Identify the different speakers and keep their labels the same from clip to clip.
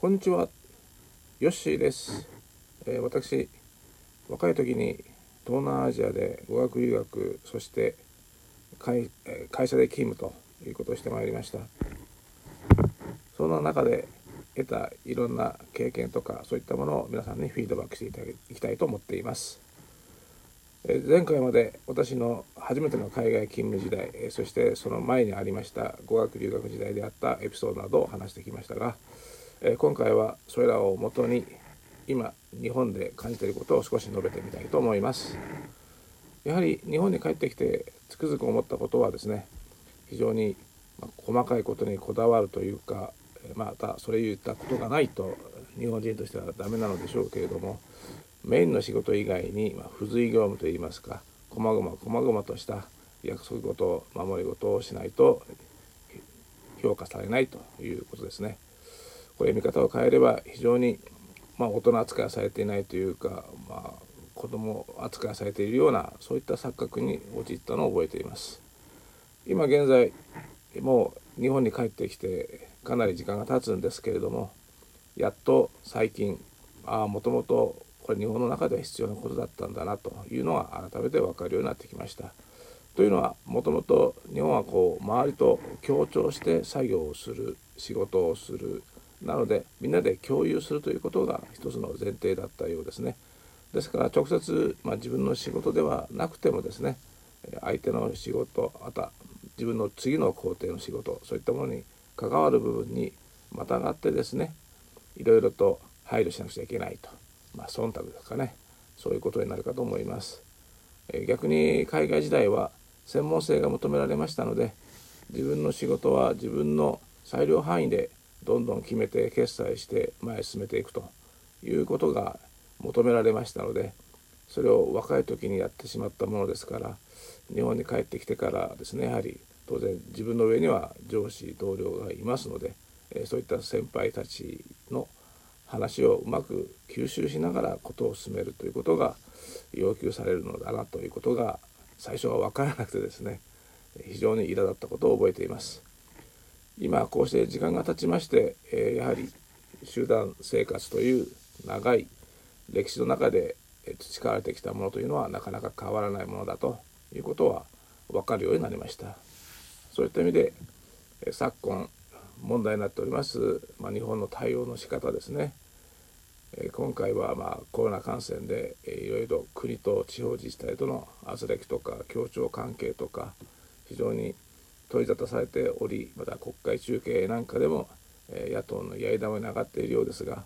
Speaker 1: こんにちは、ヨッシーです。えー私、若い時に東南アジアで語学留学、そして会会社で勤務ということをしてまいりました。その中で得たいろんな経験とか、そういったものを皆さんにフィードバックしていただきたいと思っています。え前回まで私の初めての海外勤務時代、そしてその前にありました語学留学時代であったエピソードなどを話してきましたが、え今回はそれらをもとに今日本で感じていることを少し述べてみたいと思いますやはり日本に帰ってきてつくづく思ったことはですね非常に細かいことにこだわるというかまたそれ言ったことがないと日本人としてはダメなのでしょうけれどもメインの仕事以外に、ま、付随業務といいますか細々細々とした約束事守り事をしないと評価されないということですね。これ見方を変えれば非常に、まあ、大人扱いされていないというか、まあ、子供扱いされているようなそういった錯覚に陥ったのを覚えています。今現在もう日本に帰ってきてかなり時間が経つんですけれどもやっと最近ああもともとこれ日本の中では必要なことだったんだなというのは改めて分かるようになってきました。というのはもともと日本はこう周りと協調して作業をする仕事をするなのでみんなで共有するということが一つの前提だったようですね。ですから直接、まあ、自分の仕事ではなくてもですね相手の仕事また自分の次の工程の仕事そういったものに関わる部分にまたがってですねいろいろと配慮しなくちゃいけないと、まあ、忖度ですかねそういうことになるかと思います。えー逆に海外時代は専門性が求められましたので自分の仕事は自分の裁量範囲でどんどん決めて決済して前へ進めていくということが求められましたのでそれを若い時にやってしまったものですから日本に帰ってきてからですねやはり当然自分の上には上司同僚がいますので、そういった先輩たちの話をうまく吸収しながらことを進めるということが要求されるのだなということが最初は分からなくてですね非常に苛立ったことを覚えています。今こうして時間が経ちまして、えーやはり集団生活という長い歴史の中で培われてきたものというのはなかなか変わらないものだということは分かるようになりました。そういった意味でえ昨今問題になっております、まあ、日本の対応の仕方ですね。え今回はまあコロナ感染でいろいろ国と地方自治体との圧力とか協調関係とか非常に取り沙汰されておりまた国会中継なんかでもえー野党のやり玉に上がっているようですが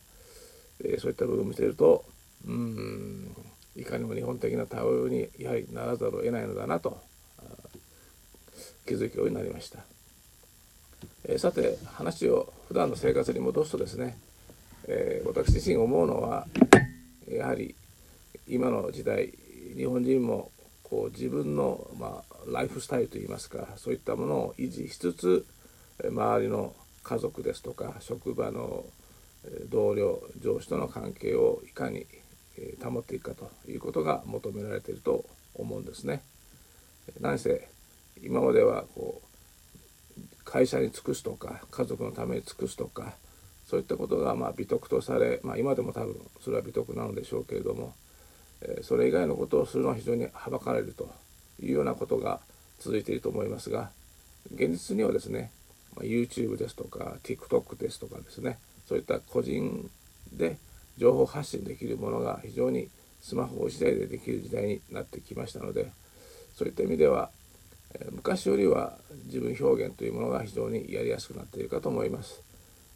Speaker 1: えーそういった部分を見ているとうんいかにも日本的な対応にやはりならざるを得ないのだなと気づくようになりました。えーさて話を普段の生活に戻すとですね、えー私自身思うのはやはり今の時代日本人もこう自分の、まあ、ライフスタイルといいますかそういったものを維持しつつ周りの家族ですとか職場の同僚上司との関係をいかに保っていくかということが求められていると思うんですね。何せ今まではこう会社に尽くすとか家族のために尽くすとかそういったことがまあ美徳とされ、まあ、今でも多分それは美徳なのでしょうけれども、それ以外のことをするのは非常にはばかれるというようなことが続いていると思いますが現実にはですね、YouTube ですとか TikTok ですとかですねそういった個人で情報発信できるものが非常にスマホ次第でできる時代になってきましたのでそういった意味では昔よりは自分表現というものが非常にやりやすくなっているかと思います。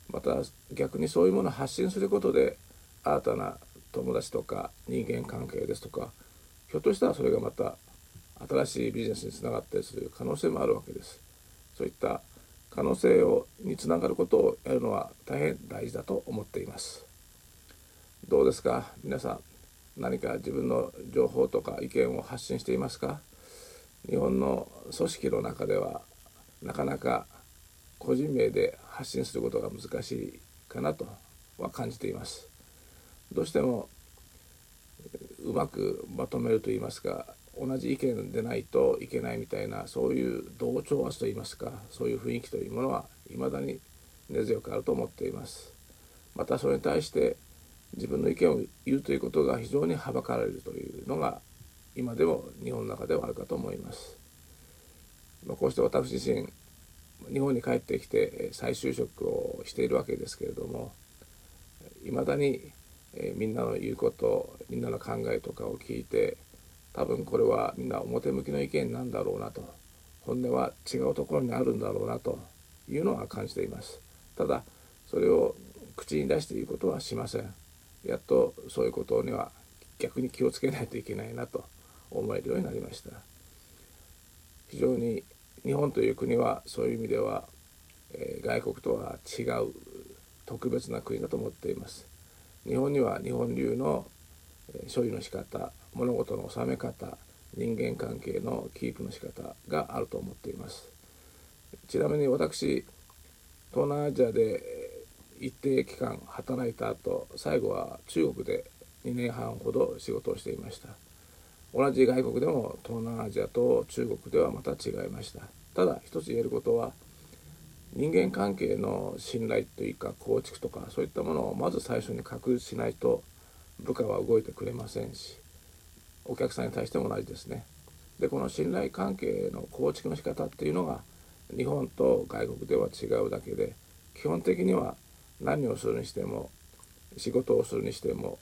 Speaker 1: また逆にそういうものを発信することで新たな友達とか人間関係ですとかひょっとしたらそれがまた新しいビジネスにつながったりする可能性もあるわけです。そういった可能性をにつながることをやるのは大変大事だと思っています。どうですか？皆さん何か自分の情報とか意見を発信していますか？日本の組織の中ではなかなか個人名で発信することが難しいかなとは感じています。どうしてもうまくまとめるといいますか同じ意見でないといけないみたいなそういう同調圧といいますかそういう雰囲気というものは未だに根強くあると思っていますまたそれに対して自分の意見を言うということが非常にはばかられるというのが今でも日本の中ではあるかと思います。まあ、こうして私自身日本に帰ってきて再就職をしているわけですけれどもいまだにえみんなの言うことみんなの考えとかを聞いて多分これはみんな表向きの意見なんだろうなと。本音は違うところにあるんだろうなと。いうのは感じています。ただそれを口に出して言うことはしません。やっとそういうことには逆に気をつけないといけないなと。思えるようになりました。非常に日本という国はそういう意味では、えー、外国とは違う特別な国だと思っています。日本には日本流の処理の仕方物事の収め方人間関係のキープの仕方があると思っています。ちなみに私東南アジアで一定期間働いた後最後は中国で2年半ほど仕事をしていました。同じ外国でも東南アジアと中国ではまた違いました。ただ一つ言えることは人間関係の信頼というか構築とかそういったものをまず最初に確立しないと部下は動いてくれませんしお客さんに対しても同じですねでこの信頼関係の構築の仕方っていうのが日本と外国では違うだけで基本的には何をするにしても仕事をするにしても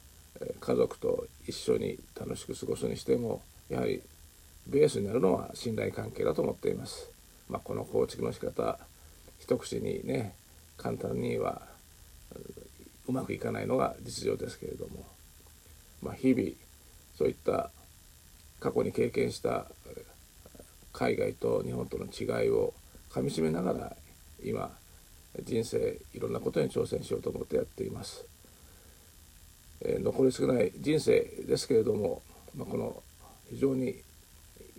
Speaker 1: 家族と一緒に楽しく過ごすにしてもやはりベースになるのは信頼関係だと思っています。まあ、この構築の仕方一口にね簡単にはうまくいかないのが実情ですけれども、まあ、日々そういった過去に経験した海外と日本との違いをかみしめながら今人生いろんなことに挑戦しようと思ってやっています。えー、残り少ない人生ですけれども、まあ、この非常に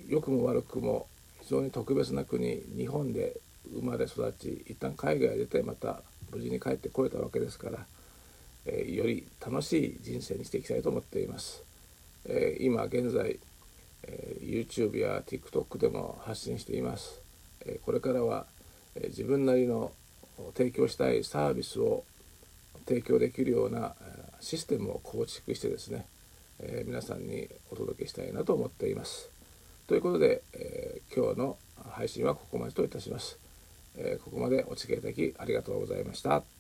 Speaker 1: 良くも悪くも非常に特別な国日本で生まれ育ち一旦海外へ出てまた無事に帰ってこれたわけですから、えー、より楽しい人生にしていきたいと思っています。えー、今現在、え YouTube や TikTok でも発信しています。えこれからは、え自分なりの提供したいサービスを提供できるようなシステムを構築してですね、えー、皆さんにお届けしたいなと思っています。ということで、えー、今日の配信はここまでといたします。え、ここまでお付き合いいただきありがとうございました。